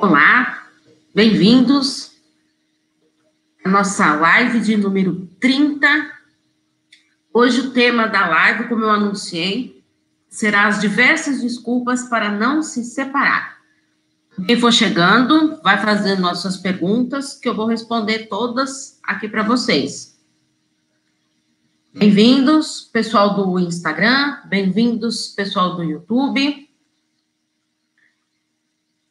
Olá, bem-vindos à nossa live de número 30. Hoje o tema da live, como eu anunciei, será as diversas desculpas para não se separar. Quem for chegando, vai fazendo nossas perguntas, que eu vou responder todas aqui para vocês. Bem-vindos, pessoal do Instagram, bem-vindos, pessoal do YouTube.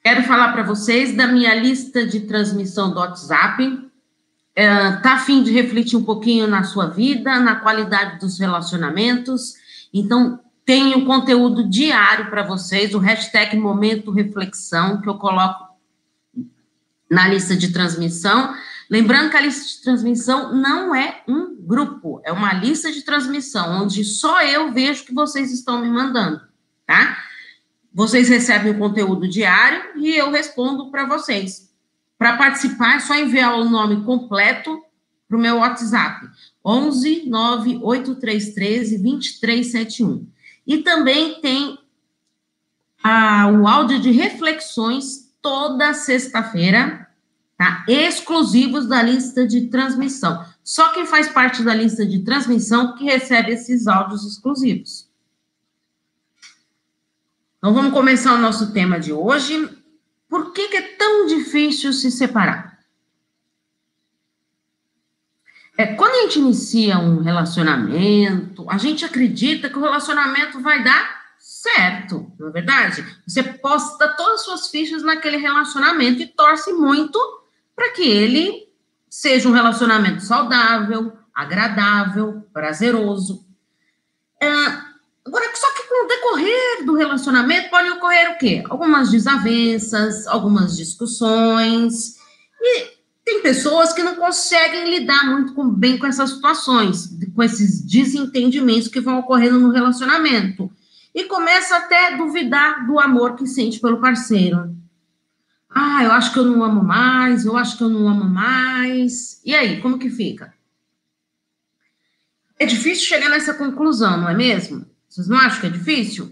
Quero falar para vocês da minha lista de transmissão do WhatsApp. É, tá a fim de refletir um pouquinho na sua vida, na qualidade dos relacionamentos. Então, tem conteúdo diário para vocês, o hashtag Momento Reflexão, que eu coloco na lista de transmissão. Lembrando que a lista de transmissão não é um grupo, é uma lista de transmissão, onde só eu vejo que vocês estão me mandando, tá? Vocês recebem o conteúdo diário e eu respondo para vocês. Para participar, é só enviar o nome completo para o meu WhatsApp, 11 98313 2371. E também tem ah, o áudio de reflexões toda sexta-feira, tá? Exclusivos da lista de transmissão. Só quem faz parte da lista de transmissão que recebe esses áudios exclusivos. Então vamos começar o nosso tema de hoje. Por que, que é tão difícil se separar? É, quando a gente inicia um relacionamento, a gente acredita que o relacionamento vai dar certo, não é verdade? Você posta todas as suas fichas naquele relacionamento e torce muito para que ele seja um relacionamento saudável, agradável, prazeroso. É, agora, só que no decorrer do relacionamento podem ocorrer o quê? Algumas desavenças, algumas discussões. E tem pessoas que não conseguem lidar muito com, bem com essas situações, com esses desentendimentos que vão ocorrendo no relacionamento. E começa até a duvidar do amor que sente pelo parceiro. Ah, eu acho que eu não amo mais, eu acho que eu não amo mais. E aí, como que fica? É difícil chegar nessa conclusão, não é mesmo? Vocês não acham que é difícil?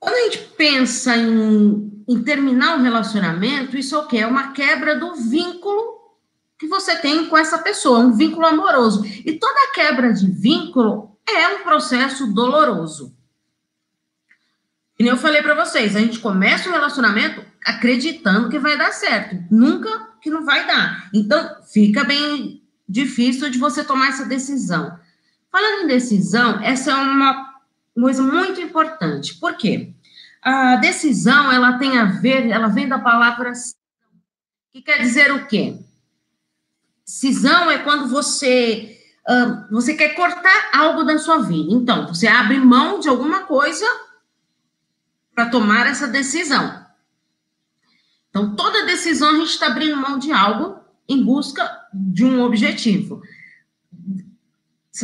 Quando a gente pensa em, em terminar um relacionamento, isso é o quê? É uma quebra do vínculo que você tem com essa pessoa, um vínculo amoroso. E toda quebra de vínculo é um processo doloroso. E eu falei para vocês, a gente começa um relacionamento acreditando que vai dar certo, nunca que não vai dar. Então, fica bem difícil de você tomar essa decisão. Falando em decisão, essa é uma coisa muito importante. Por quê? A decisão, ela tem a ver, ela vem da palavra que quer dizer o quê? Cisão é quando você uh, você quer cortar algo da sua vida. Então, você abre mão de alguma coisa para tomar essa decisão. Então, toda decisão a gente está abrindo mão de algo em busca de um objetivo.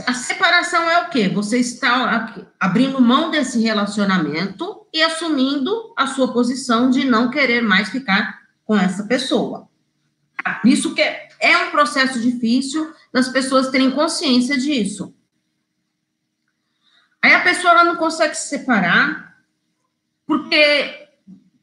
A separação é o quê? Você está abrindo mão desse relacionamento e assumindo a sua posição de não querer mais ficar com essa pessoa. Isso que é, é um processo difícil das pessoas terem consciência disso. Aí a pessoa ela não consegue se separar porque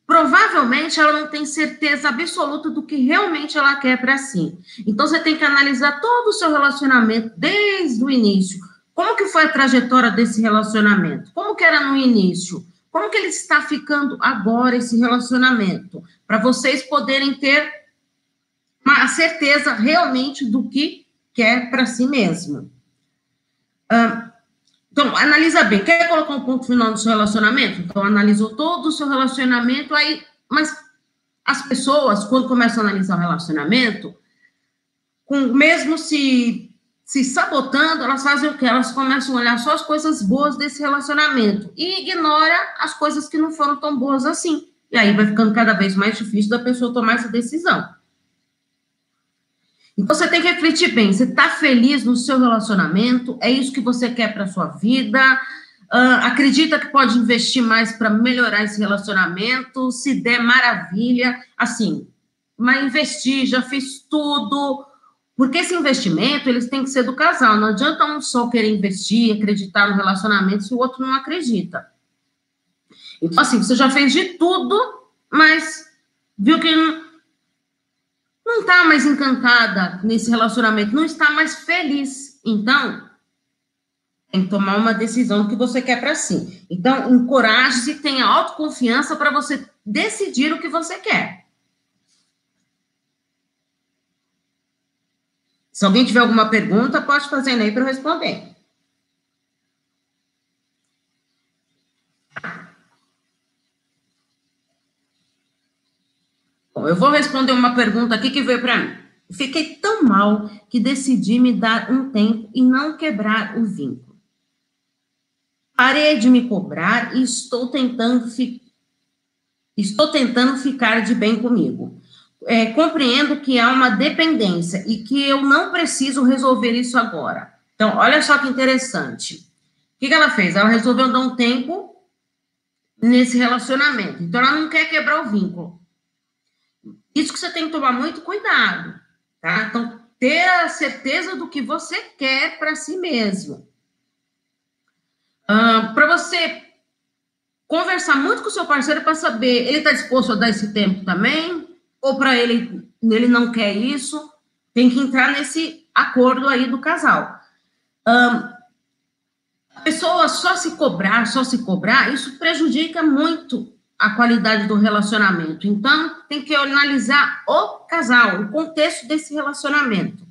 provavelmente ela não tem certeza absoluta do que realmente ela quer para si. Então você tem que analisar todo o seu relacionamento desde o início. Como que foi a trajetória desse relacionamento? Como que era no início? Como que ele está ficando agora esse relacionamento? Para vocês poderem ter uma certeza realmente do que quer para si mesmo. Uh, então, analisa bem. Quer colocar um ponto final no seu relacionamento? Então, analisou todo o seu relacionamento, aí. Mas as pessoas, quando começam a analisar o relacionamento, com, mesmo se, se sabotando, elas fazem o quê? Elas começam a olhar só as coisas boas desse relacionamento e ignora as coisas que não foram tão boas assim. E aí vai ficando cada vez mais difícil da pessoa tomar essa decisão. Então você tem que refletir bem. Você está feliz no seu relacionamento? É isso que você quer para sua vida? Uh, acredita que pode investir mais para melhorar esse relacionamento? Se der, maravilha. Assim, mas investir, já fiz tudo. Porque esse investimento, eles têm que ser do casal. Não adianta um só querer investir, acreditar no relacionamento, se o outro não acredita. Então, assim, você já fez de tudo, mas viu que não está mais encantada nesse relacionamento, não está mais feliz. Então, tem que tomar uma decisão que você quer para si. Então, encoraje-se, tenha autoconfiança para você decidir o que você quer. Se alguém tiver alguma pergunta, pode fazer aí para eu responder. Eu vou responder uma pergunta aqui que veio para mim. Fiquei tão mal que decidi me dar um tempo e não quebrar o vínculo. Parei de me cobrar e estou tentando, fi... estou tentando ficar de bem comigo. É, compreendo que há uma dependência e que eu não preciso resolver isso agora. Então, olha só que interessante. O que, que ela fez? Ela resolveu dar um tempo nesse relacionamento. Então, ela não quer quebrar o vínculo. Isso que você tem que tomar muito cuidado, tá? Então, ter a certeza do que você quer para si mesmo. Uh, para você conversar muito com o seu parceiro para saber, ele está disposto a dar esse tempo também? Ou para ele, ele não quer isso? Tem que entrar nesse acordo aí do casal. Uh, a pessoa só se cobrar, só se cobrar, isso prejudica muito a qualidade do relacionamento. Então, tem que analisar o casal, o contexto desse relacionamento.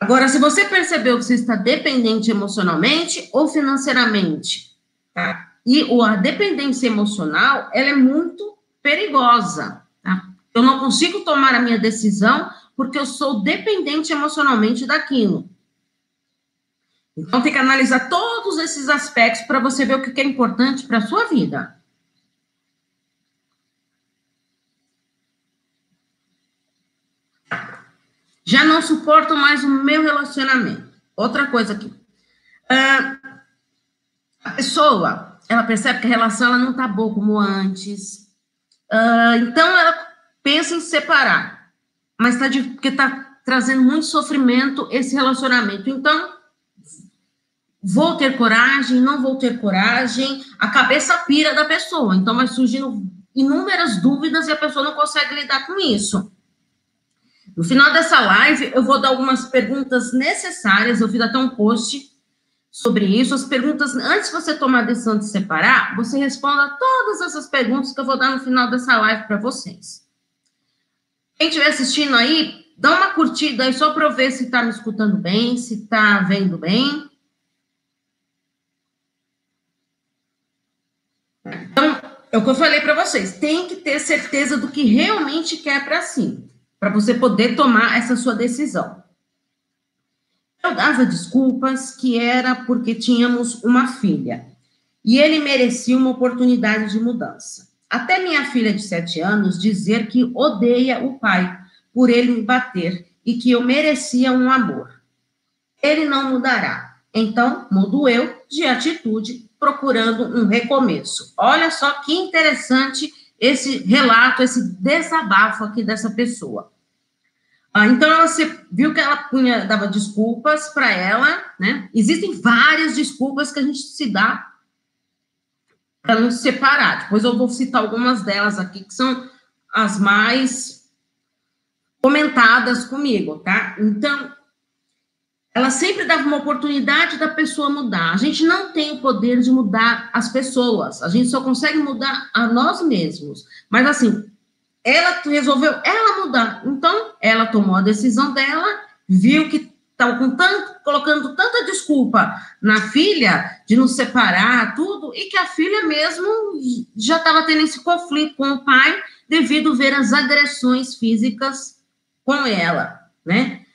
Agora, se você percebeu que você está dependente emocionalmente ou financeiramente, tá? E a dependência emocional, ela é muito perigosa, tá? Eu não consigo tomar a minha decisão porque eu sou dependente emocionalmente daquilo. Então, tem que analisar todos esses aspectos para você ver o que é importante para a sua vida. Já não suporto mais o meu relacionamento. Outra coisa aqui. Uh, a pessoa, ela percebe que a relação ela não tá boa como antes. Uh, então, ela pensa em separar. Mas tá de, porque tá trazendo muito sofrimento esse relacionamento. Então, vou ter coragem, não vou ter coragem. A cabeça pira da pessoa. Então, vai surgindo inúmeras dúvidas e a pessoa não consegue lidar com isso. No final dessa live, eu vou dar algumas perguntas necessárias. Eu fiz até um post sobre isso. As perguntas, antes de você tomar a decisão de separar, você responda todas essas perguntas que eu vou dar no final dessa live para vocês. Quem estiver assistindo aí, dá uma curtida aí só para eu ver se está me escutando bem, se está vendo bem. Então, é o que eu falei para vocês, tem que ter certeza do que realmente quer para si para você poder tomar essa sua decisão. Eu dava desculpas que era porque tínhamos uma filha e ele merecia uma oportunidade de mudança. Até minha filha de sete anos dizer que odeia o pai por ele me bater e que eu merecia um amor. Ele não mudará. Então, mudo eu de atitude, procurando um recomeço. Olha só que interessante esse relato, esse desabafo aqui dessa pessoa. Ah, então, ela se, viu que ela punha, dava desculpas para ela, né? Existem várias desculpas que a gente se dá para nos separar. Depois eu vou citar algumas delas aqui, que são as mais comentadas comigo, tá? Então, ela sempre dava uma oportunidade da pessoa mudar. A gente não tem o poder de mudar as pessoas, a gente só consegue mudar a nós mesmos. Mas assim, ela resolveu ela mudar. Então, ela tomou a decisão dela, viu que estava com tanto, colocando tanta desculpa na filha de nos separar, tudo, e que a filha mesmo já estava tendo esse conflito com o pai devido ver as agressões físicas com ela, né?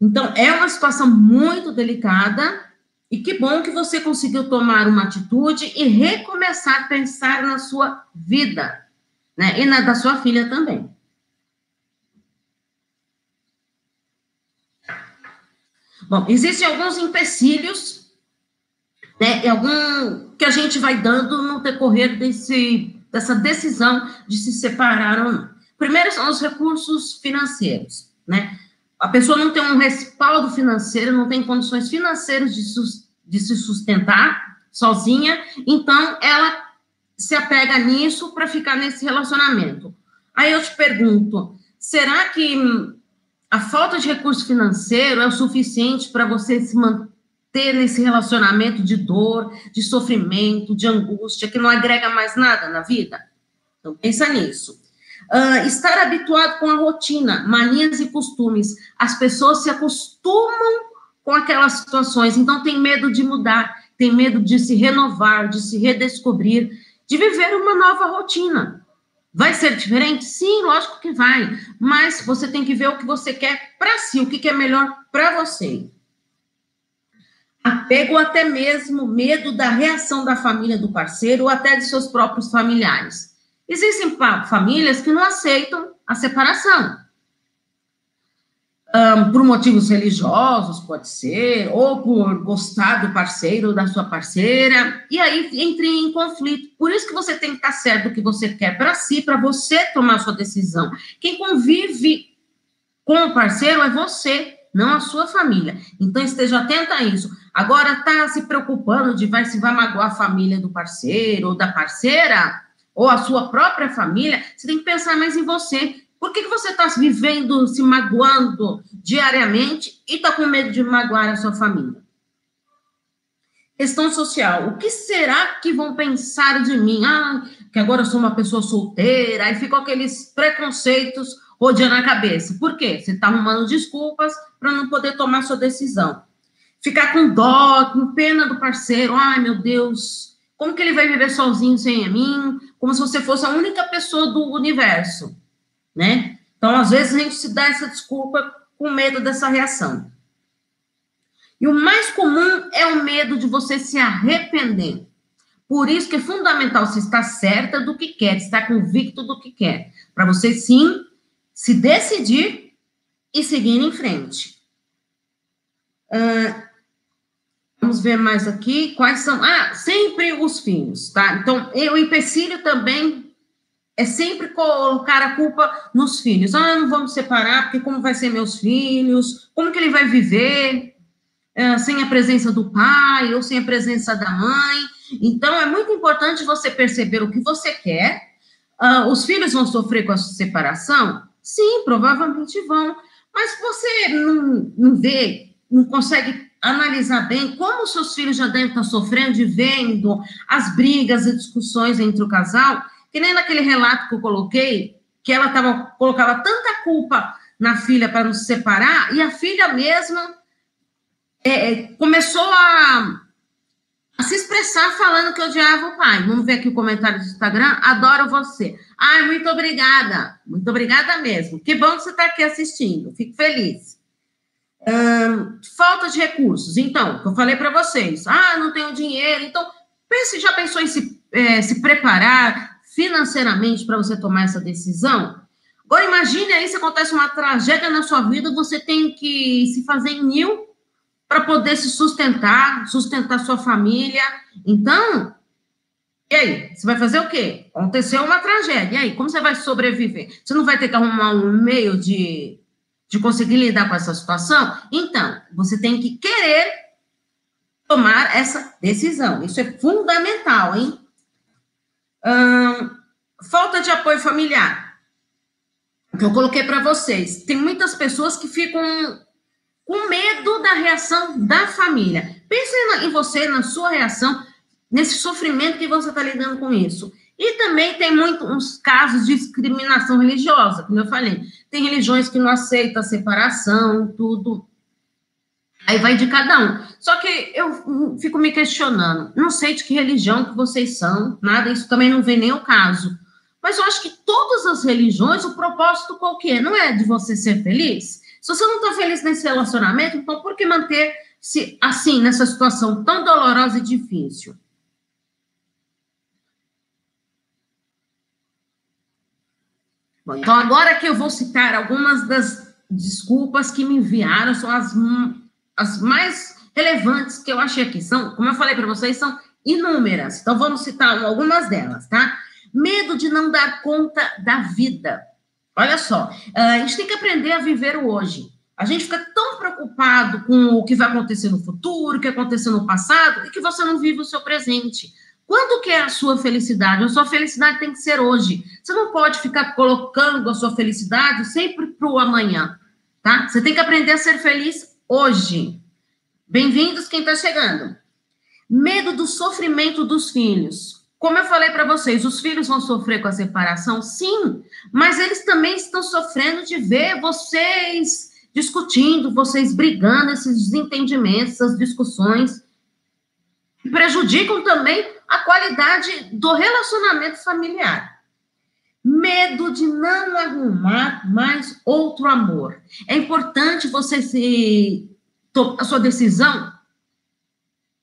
Então, é uma situação muito delicada e que bom que você conseguiu tomar uma atitude e recomeçar a pensar na sua vida, né? E na da sua filha também. Bom, existem alguns empecilhos, né? Algum que a gente vai dando no decorrer desse, dessa decisão de se separar ou não. Primeiro são os recursos financeiros, né? A pessoa não tem um respaldo financeiro, não tem condições financeiras de, de se sustentar sozinha, então ela se apega nisso para ficar nesse relacionamento. Aí eu te pergunto, será que a falta de recurso financeiro é o suficiente para você se manter nesse relacionamento de dor, de sofrimento, de angústia, que não agrega mais nada na vida? Então, pensa nisso. Uh, estar habituado com a rotina, manias e costumes. As pessoas se acostumam com aquelas situações, então tem medo de mudar, tem medo de se renovar, de se redescobrir, de viver uma nova rotina. Vai ser diferente? Sim, lógico que vai. Mas você tem que ver o que você quer para si, o que é melhor para você. Apego até mesmo medo da reação da família do parceiro ou até de seus próprios familiares. Existem famílias que não aceitam a separação um, por motivos religiosos, pode ser, ou por gostar do parceiro ou da sua parceira, e aí entre em conflito. Por isso que você tem que estar certo do que você quer para si, para você tomar sua decisão. Quem convive com o parceiro é você, não a sua família. Então esteja atenta a isso. Agora tá se preocupando de vai se vai magoar a família do parceiro ou da parceira, ou a sua própria família, você tem que pensar mais em você. Por que, que você está vivendo, se magoando diariamente e está com medo de magoar a sua família? Questão social. O que será que vão pensar de mim? Ah, que agora eu sou uma pessoa solteira. Aí ficam aqueles preconceitos rodeando a cabeça. Por quê? Você está arrumando desculpas para não poder tomar sua decisão. Ficar com dó, com pena do parceiro. Ai, meu Deus, como que ele vai viver sozinho sem mim? Como se você fosse a única pessoa do universo né? Então, às vezes, a gente se dá essa desculpa com medo dessa reação. E o mais comum é o medo de você se arrepender. Por isso que é fundamental você estar certa do que quer, estar convicto do que quer, para você sim se decidir e seguir em frente. Uh, vamos ver mais aqui quais são. Ah, sempre os filhos, tá? Então, o empecilho também é sempre colocar a culpa nos filhos. Ah, não vamos separar, porque como vai ser meus filhos? Como que ele vai viver é, sem a presença do pai ou sem a presença da mãe? Então, é muito importante você perceber o que você quer. Ah, os filhos vão sofrer com a separação? Sim, provavelmente vão. Mas você não, não vê, não consegue analisar bem como seus filhos já devem estar sofrendo e vendo as brigas e discussões entre o casal que nem naquele relato que eu coloquei, que ela tava, colocava tanta culpa na filha para nos separar, e a filha mesma é, é, começou a, a, se expressar falando que odiava o pai. Vamos ver aqui o comentário do Instagram. Adoro você. Ai, muito obrigada. Muito obrigada mesmo. Que bom que você está aqui assistindo. Fico feliz. Hum, falta de recursos. Então, eu falei para vocês. Ah, não tenho dinheiro. Então, pense, já pensou em se, é, se preparar, financeiramente para você tomar essa decisão? Agora imagine aí se acontece uma tragédia na sua vida, você tem que se fazer em mil para poder se sustentar, sustentar sua família. Então, e aí? Você vai fazer o quê? Aconteceu uma tragédia. E aí, como você vai sobreviver? Você não vai ter que arrumar um meio de, de conseguir lidar com essa situação? Então, você tem que querer tomar essa decisão. Isso é fundamental, hein? Hum, falta de apoio familiar. Que eu coloquei para vocês. Tem muitas pessoas que ficam com medo da reação da família. Pense em você, na sua reação, nesse sofrimento que você está lidando com isso. E também tem muitos casos de discriminação religiosa, como eu falei. Tem religiões que não aceitam a separação, tudo. Aí vai de cada um. Só que eu fico me questionando, não sei de que religião que vocês são, nada, isso também não vem nem o caso. Mas eu acho que todas as religiões, o propósito qual que é? Não é de você ser feliz? Se você não está feliz nesse relacionamento, então por que manter-se assim, nessa situação tão dolorosa e difícil? Então agora que eu vou citar algumas das desculpas que me enviaram, são as as mais relevantes que eu achei aqui são, como eu falei para vocês, são inúmeras. Então vamos citar algumas delas, tá? Medo de não dar conta da vida. Olha só, a gente tem que aprender a viver o hoje. A gente fica tão preocupado com o que vai acontecer no futuro, o que aconteceu no passado, e que você não vive o seu presente. Quando que é a sua felicidade? A sua felicidade tem que ser hoje. Você não pode ficar colocando a sua felicidade sempre para o amanhã, tá? Você tem que aprender a ser feliz hoje. Bem-vindos quem está chegando. Medo do sofrimento dos filhos. Como eu falei para vocês, os filhos vão sofrer com a separação? Sim, mas eles também estão sofrendo de ver vocês discutindo, vocês brigando, esses desentendimentos, essas discussões prejudicam também a qualidade do relacionamento familiar. Medo de não arrumar mais outro amor. É importante você se a sua decisão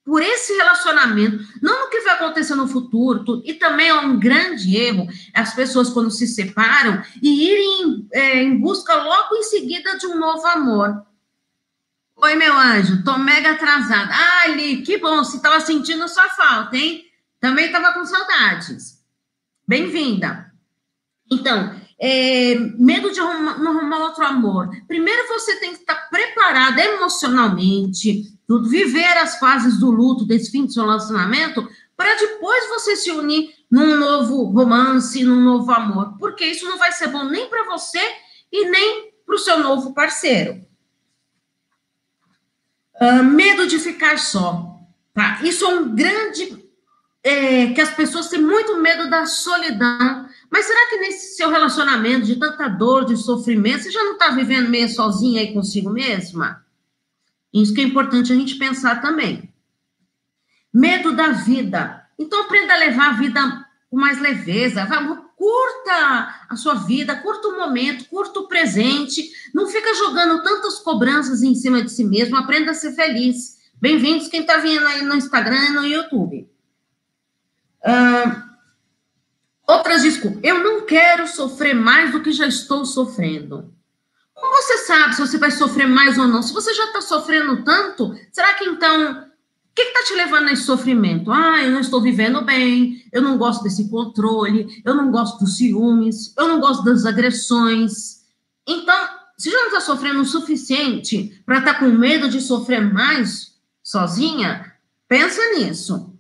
por esse relacionamento, não no que vai acontecer no futuro, e também é um grande erro as pessoas quando se separam e irem é, em busca logo em seguida de um novo amor. Oi, meu anjo, tô mega atrasada. Ah, Li, que bom, você estava sentindo sua falta, hein? Também estava com saudades. Bem-vinda. Então, é, medo de arrumar, não arrumar outro amor. Primeiro você tem que estar preparada emocionalmente, tudo, viver as fases do luto desse fim de seu relacionamento, para depois você se unir num novo romance, num novo amor. Porque isso não vai ser bom nem para você e nem para o seu novo parceiro. Uh, medo de ficar só. Tá? Isso é um grande. É, que as pessoas têm muito medo da solidão. Mas será que nesse seu relacionamento de tanta dor, de sofrimento, você já não está vivendo meio sozinha aí consigo mesma? Isso que é importante a gente pensar também. Medo da vida. Então aprenda a levar a vida com mais leveza. Curta a sua vida, curta o momento, curta o presente. Não fica jogando tantas cobranças em cima de si mesmo. Aprenda a ser feliz. Bem-vindos quem está vindo aí no Instagram e no YouTube. Uh, outras desculpas. Eu não quero sofrer mais do que já estou sofrendo. Como você sabe se você vai sofrer mais ou não? Se você já está sofrendo tanto, será que então o que está te levando a esse sofrimento? Ah, eu não estou vivendo bem, eu não gosto desse controle, eu não gosto dos ciúmes, eu não gosto das agressões. Então, se já não está sofrendo o suficiente para estar tá com medo de sofrer mais sozinha, pensa nisso.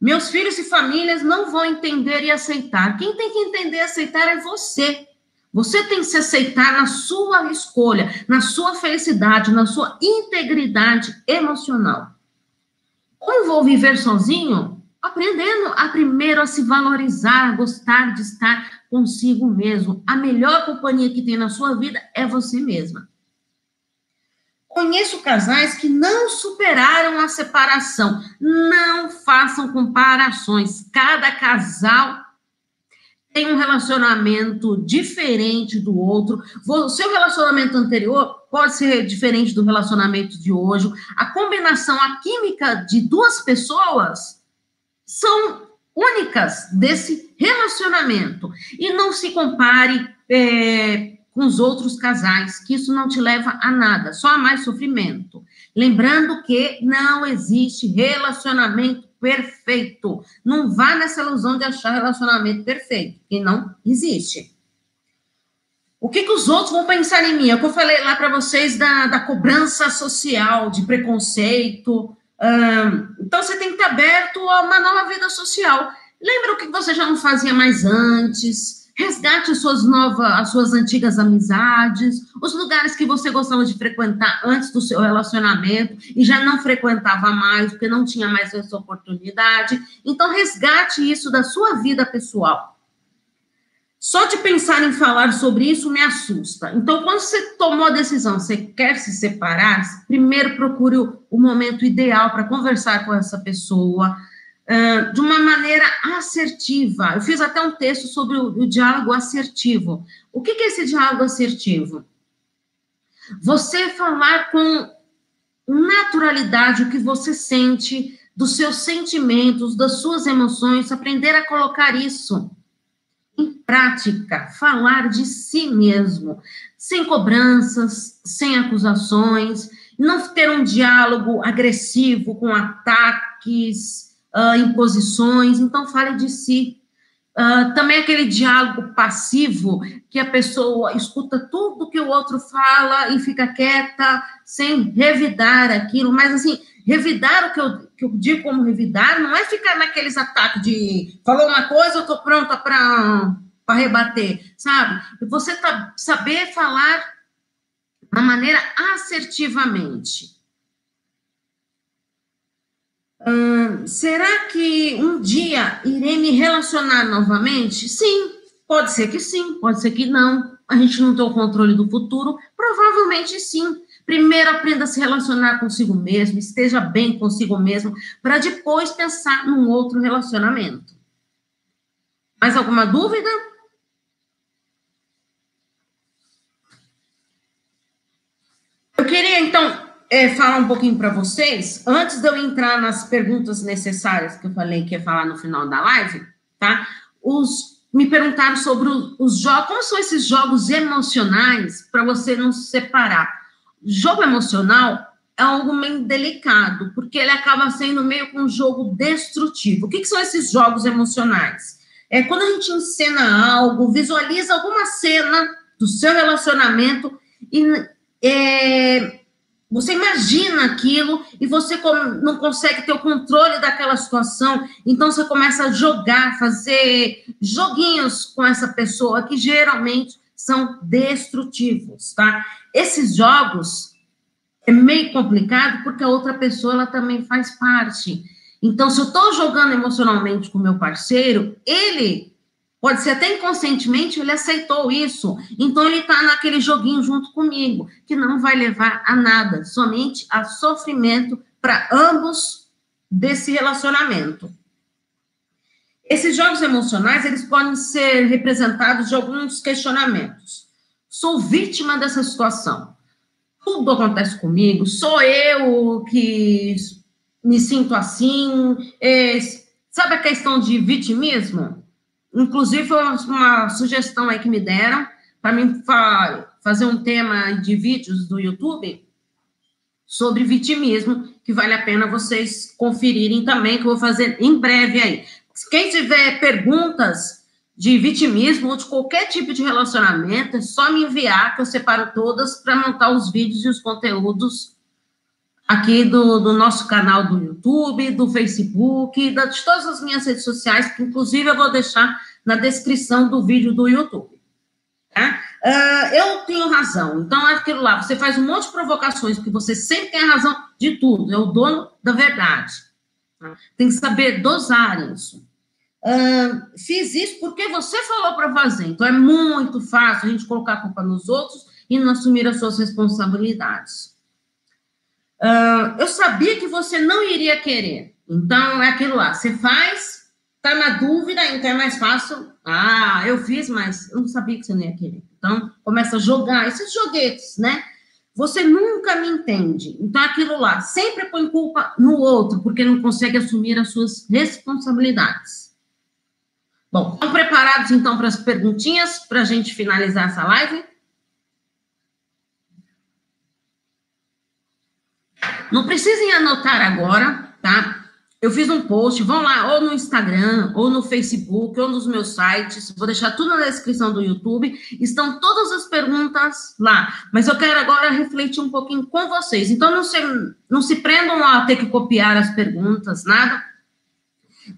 Meus filhos e famílias não vão entender e aceitar. Quem tem que entender e aceitar é você. Você tem que se aceitar na sua escolha, na sua felicidade, na sua integridade emocional. Como vou viver sozinho? Aprendendo a primeiro a se valorizar, a gostar de estar consigo mesmo. A melhor companhia que tem na sua vida é você mesma. Conheço casais que não superaram a separação. Não façam comparações. Cada casal tem um relacionamento diferente do outro. O seu relacionamento anterior pode ser diferente do relacionamento de hoje. A combinação, a química de duas pessoas são únicas desse relacionamento. E não se compare é, com os outros casais, que isso não te leva a nada, só a mais sofrimento. Lembrando que não existe relacionamento perfeito. Não vá nessa ilusão de achar relacionamento perfeito, que não existe. O que, que os outros vão pensar em mim? É o que eu falei lá para vocês da, da cobrança social, de preconceito. então, você tem que estar aberto a uma nova vida social. Lembra o que você já não fazia mais antes? Resgate as suas novas, as suas antigas amizades, os lugares que você gostava de frequentar antes do seu relacionamento e já não frequentava mais, porque não tinha mais essa oportunidade. Então, resgate isso da sua vida pessoal. Só de pensar em falar sobre isso me assusta. Então, quando você tomou a decisão, você quer se separar, primeiro procure o momento ideal para conversar com essa pessoa, de uma maneira assertiva. Eu fiz até um texto sobre o, o diálogo assertivo. O que, que é esse diálogo assertivo? Você falar com naturalidade o que você sente, dos seus sentimentos, das suas emoções, aprender a colocar isso em prática, falar de si mesmo, sem cobranças, sem acusações, não ter um diálogo agressivo com ataques, uh, imposições, então fale de si. Uh, também aquele diálogo passivo, que a pessoa escuta tudo que o outro fala e fica quieta, sem revidar aquilo, mas assim, Revidar, o que eu, que eu digo como revidar, não é ficar naqueles ataques de falou uma coisa, eu estou pronta para rebater, sabe? Você tá, saber falar de maneira assertivamente. Será que um dia irei me relacionar novamente? Sim, pode ser que sim, pode ser que não. A gente não tem o controle do futuro, provavelmente sim. Primeiro aprenda a se relacionar consigo mesmo, esteja bem consigo mesmo, para depois pensar num outro relacionamento. Mais alguma dúvida? Eu queria então é, falar um pouquinho para vocês, antes de eu entrar nas perguntas necessárias que eu falei que ia falar no final da live, tá? Os, me perguntaram sobre os jogos, como são esses jogos emocionais para você não se separar. Jogo emocional é algo meio delicado, porque ele acaba sendo meio com um jogo destrutivo. O que, que são esses jogos emocionais? É quando a gente encena algo, visualiza alguma cena do seu relacionamento e é, você imagina aquilo e você não consegue ter o controle daquela situação, então você começa a jogar, fazer joguinhos com essa pessoa que geralmente são destrutivos, tá? Esses jogos é meio complicado porque a outra pessoa ela também faz parte. Então, se eu estou jogando emocionalmente com meu parceiro, ele Pode ser até inconscientemente ele aceitou isso. Então ele está naquele joguinho junto comigo, que não vai levar a nada, somente a sofrimento para ambos desse relacionamento. Esses jogos emocionais, eles podem ser representados de alguns questionamentos. Sou vítima dessa situação. Tudo acontece comigo, sou eu que me sinto assim. É, sabe a questão de vitimismo? Inclusive, foi uma sugestão aí que me deram para mim fa fazer um tema de vídeos do YouTube sobre vitimismo, que vale a pena vocês conferirem também, que eu vou fazer em breve aí. Quem tiver perguntas de vitimismo ou de qualquer tipo de relacionamento, é só me enviar, que eu separo todas para montar os vídeos e os conteúdos aqui do, do, nosso canal do YouTube, do Facebook, de todas as minhas redes sociais, que inclusive eu vou deixar na descrição do vídeo do YouTube. Tá? Uh, eu tenho razão. Então, é aquilo lá, você faz um monte de provocações, porque você sempre tem a razão de tudo, é o dono da verdade. Tá? Tem que saber dosar isso. Uh, fiz isso porque você falou para fazer. Então, é muito fácil a gente colocar a culpa nos outros e não assumir as suas responsabilidades. Eu sabia que você não iria querer. Então, é aquilo lá. Você faz, tá na dúvida, então é mais fácil. Ah, eu fiz, mas eu não sabia que você não ia querer. Então, começa a jogar esses joguetes, né? Você nunca me entende. Então, é aquilo lá. Sempre põe culpa no outro, porque não consegue assumir as suas responsabilidades. Bom, estão preparados então para as perguntinhas para a gente finalizar essa live? Não precisem anotar agora, tá? Eu fiz um post, vão lá, ou no Instagram, ou no Facebook, ou nos meus sites, vou deixar tudo na descrição do YouTube, estão todas as perguntas lá, mas eu quero agora refletir um pouquinho com vocês, então não se, não se prendam a ter que copiar as perguntas, nada,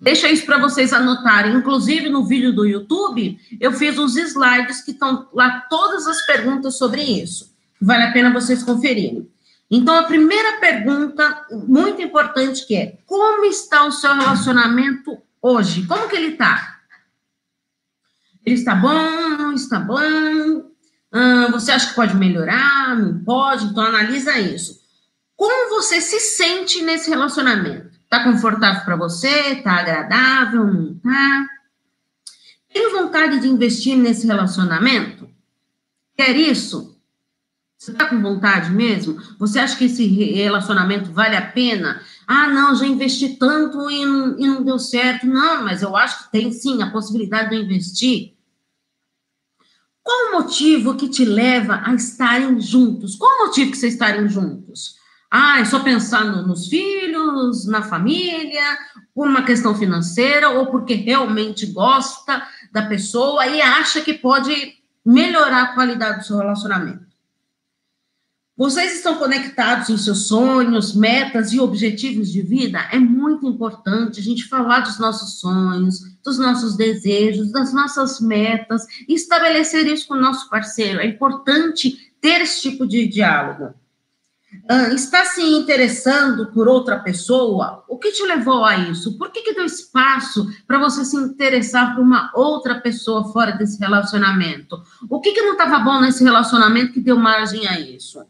deixa isso para vocês anotarem, inclusive no vídeo do YouTube, eu fiz os slides que estão lá todas as perguntas sobre isso, vale a pena vocês conferirem. Então, a primeira pergunta, muito importante, que é, como está o seu relacionamento hoje? Como que ele está? Ele está bom, não está bom? você acha que pode melhorar? Não pode? Então, analisa isso. Como você se sente nesse relacionamento? Está confortável para você? Está agradável? Não está? Tem vontade de investir nesse relacionamento? Quer isso? Você está com vontade mesmo? Você acha que esse relacionamento vale a pena? Ah, não, já investi tanto e não, e não deu certo. Não, mas eu acho que tem sim a possibilidade de investir. Qual o motivo que te leva a estarem juntos? Qual o motivo que vocês estarem juntos? Ah, é só pensando nos filhos, na família, por uma questão financeira ou porque realmente gosta da pessoa e acha que pode melhorar a qualidade do seu relacionamento. Vocês estão conectados em seus sonhos, metas e objetivos de vida? É muito importante a gente falar dos nossos sonhos, dos nossos desejos, das nossas metas e estabelecer isso com o nosso parceiro. É importante ter esse tipo de diálogo. Uh, está se interessando por outra pessoa? O que te levou a isso? Por que, que deu espaço para você se interessar por uma outra pessoa fora desse relacionamento? O que, que não estava bom nesse relacionamento que deu margem a isso?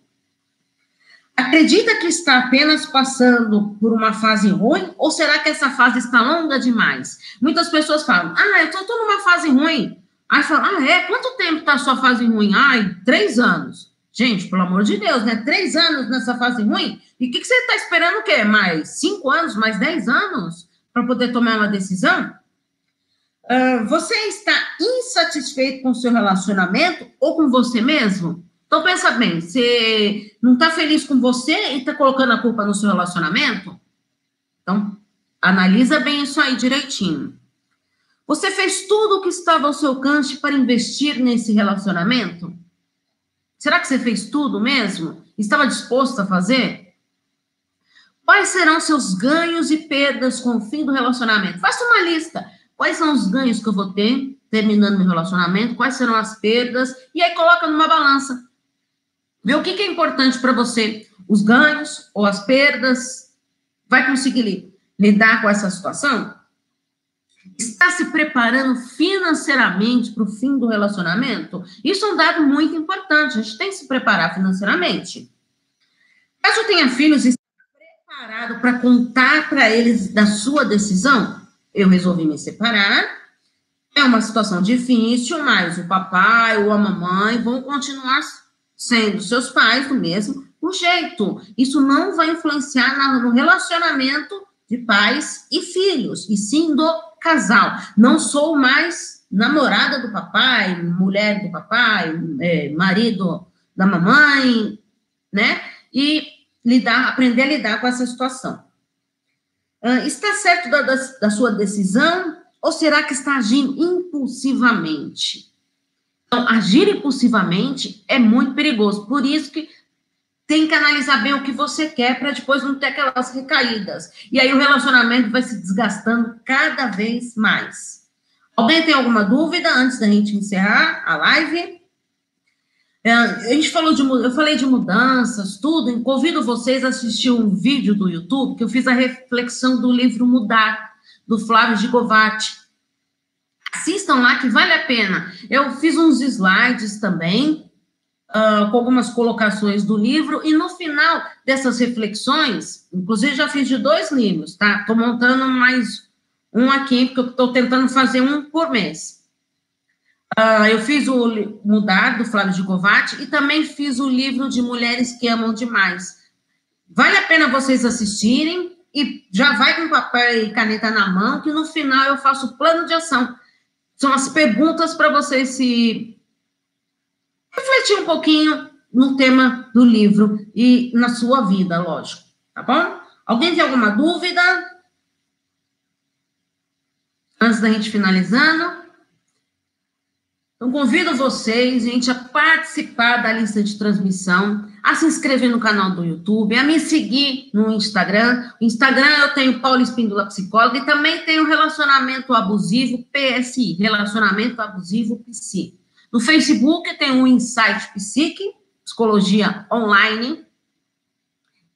Acredita que está apenas passando por uma fase ruim? Ou será que essa fase está longa demais? Muitas pessoas falam, ah, eu estou numa fase ruim. Aí falam, ah, é? Quanto tempo está a sua fase ruim? Ai, três anos. Gente, pelo amor de Deus, né? Três anos nessa fase ruim? E o que, que, você está esperando o quê? Mais cinco anos, mais dez anos para poder tomar uma decisão? Uh, você está insatisfeito com o seu relacionamento ou com você mesmo? Então, pensa bem, você não está feliz com você e está colocando a culpa no seu relacionamento? Então, analisa bem isso aí direitinho. Você fez tudo o que estava ao seu alcance para investir nesse relacionamento? Será que você fez tudo mesmo? Estava disposto a fazer? Quais serão seus ganhos e perdas com o fim do relacionamento? Faça uma lista. Quais são os ganhos que eu vou ter terminando meu relacionamento? Quais serão as perdas? E aí coloca numa balança. Vê o que, é importante para você, os ganhos ou as perdas. Vai conseguir lidar com essa situação? Está se preparando financeiramente para o fim do relacionamento? Isso é um dado muito importante. A gente tem que se preparar financeiramente. Caso tenha filhos, está preparado para contar para eles da sua decisão? Eu resolvi me separar. É uma situação difícil, mas o papai ou a mamãe vão continuar sendo seus pais do mesmo jeito. Isso não vai influenciar no relacionamento de pais e filhos, e sim do casal. Não sou mais namorada do papai, mulher do papai, é, marido da mamãe, né? E lidar, aprender a lidar com essa situação. Uh, está certo da, da, da sua decisão ou será que está agindo impulsivamente? Então, agir impulsivamente é muito perigoso. Por isso que tem que analisar bem o que você quer para depois não ter aquelas recaídas. E aí o relacionamento vai se desgastando cada vez mais. Alguém tem alguma dúvida antes da gente encerrar a live? É, a gente falou de, eu falei de mudanças, tudo. Convido vocês a assistir um vídeo do YouTube que eu fiz a reflexão do livro Mudar, do Flávio Gigovati. Assistam lá que vale a pena. Eu fiz uns slides também, uh, com algumas colocações do livro, e no final dessas reflexões, inclusive já fiz de dois livros, tá? Estou montando mais um aqui, porque eu estou tentando fazer um por mês. Uh, eu fiz o Mudar, do Flávio Gicovati, e também fiz o livro de Mulheres que Amam Demais. Vale a pena vocês assistirem, e já vai com papel e caneta na mão, que no final eu faço o plano de ação são as perguntas para você se refletir um pouquinho no tema do livro e na sua vida, lógico. Tá bom? Alguém tem alguma dúvida? Antes da gente finalizando. Então, convido vocês, gente, a participar da lista de transmissão, a se inscrever no canal do YouTube, a me seguir no Instagram. No Instagram eu tenho Paulo Espíndola Psicóloga e também tenho Relacionamento Abusivo PSI, Relacionamento Abusivo Psi. No Facebook tem o Insight Psique, Psicologia Online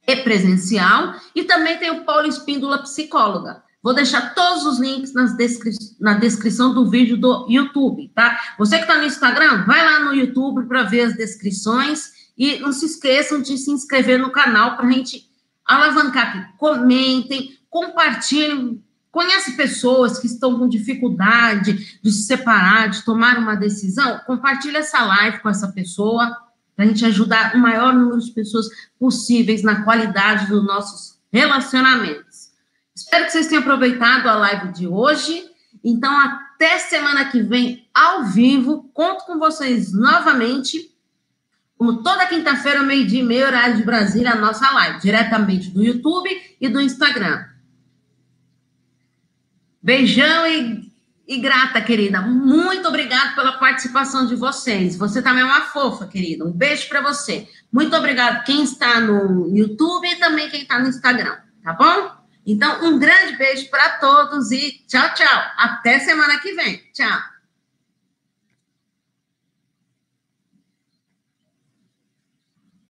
e Presencial, e também tem o Paulo Espíndola Psicóloga. Vou deixar todos os links descri na descrição do vídeo do YouTube, tá? Você que está no Instagram, vai lá no YouTube para ver as descrições e não se esqueçam de se inscrever no canal para a gente alavancar aqui. Comentem, compartilhem. Conhece pessoas que estão com dificuldade de se separar, de tomar uma decisão? Compartilhe essa live com essa pessoa para a gente ajudar o maior número de pessoas possíveis na qualidade dos nossos relacionamentos. Espero que vocês tenham aproveitado a live de hoje. Então, até semana que vem, ao vivo. Conto com vocês novamente. Como toda quinta-feira, meio-dia e meio, horário de Brasília, a nossa live, diretamente do YouTube e do Instagram. Beijão e e grata, querida. Muito obrigada pela participação de vocês. Você também é uma fofa, querida. Um beijo para você. Muito obrigado quem está no YouTube e também quem está no Instagram, tá bom? Então, um grande beijo para todos e tchau, tchau. Até semana que vem. Tchau.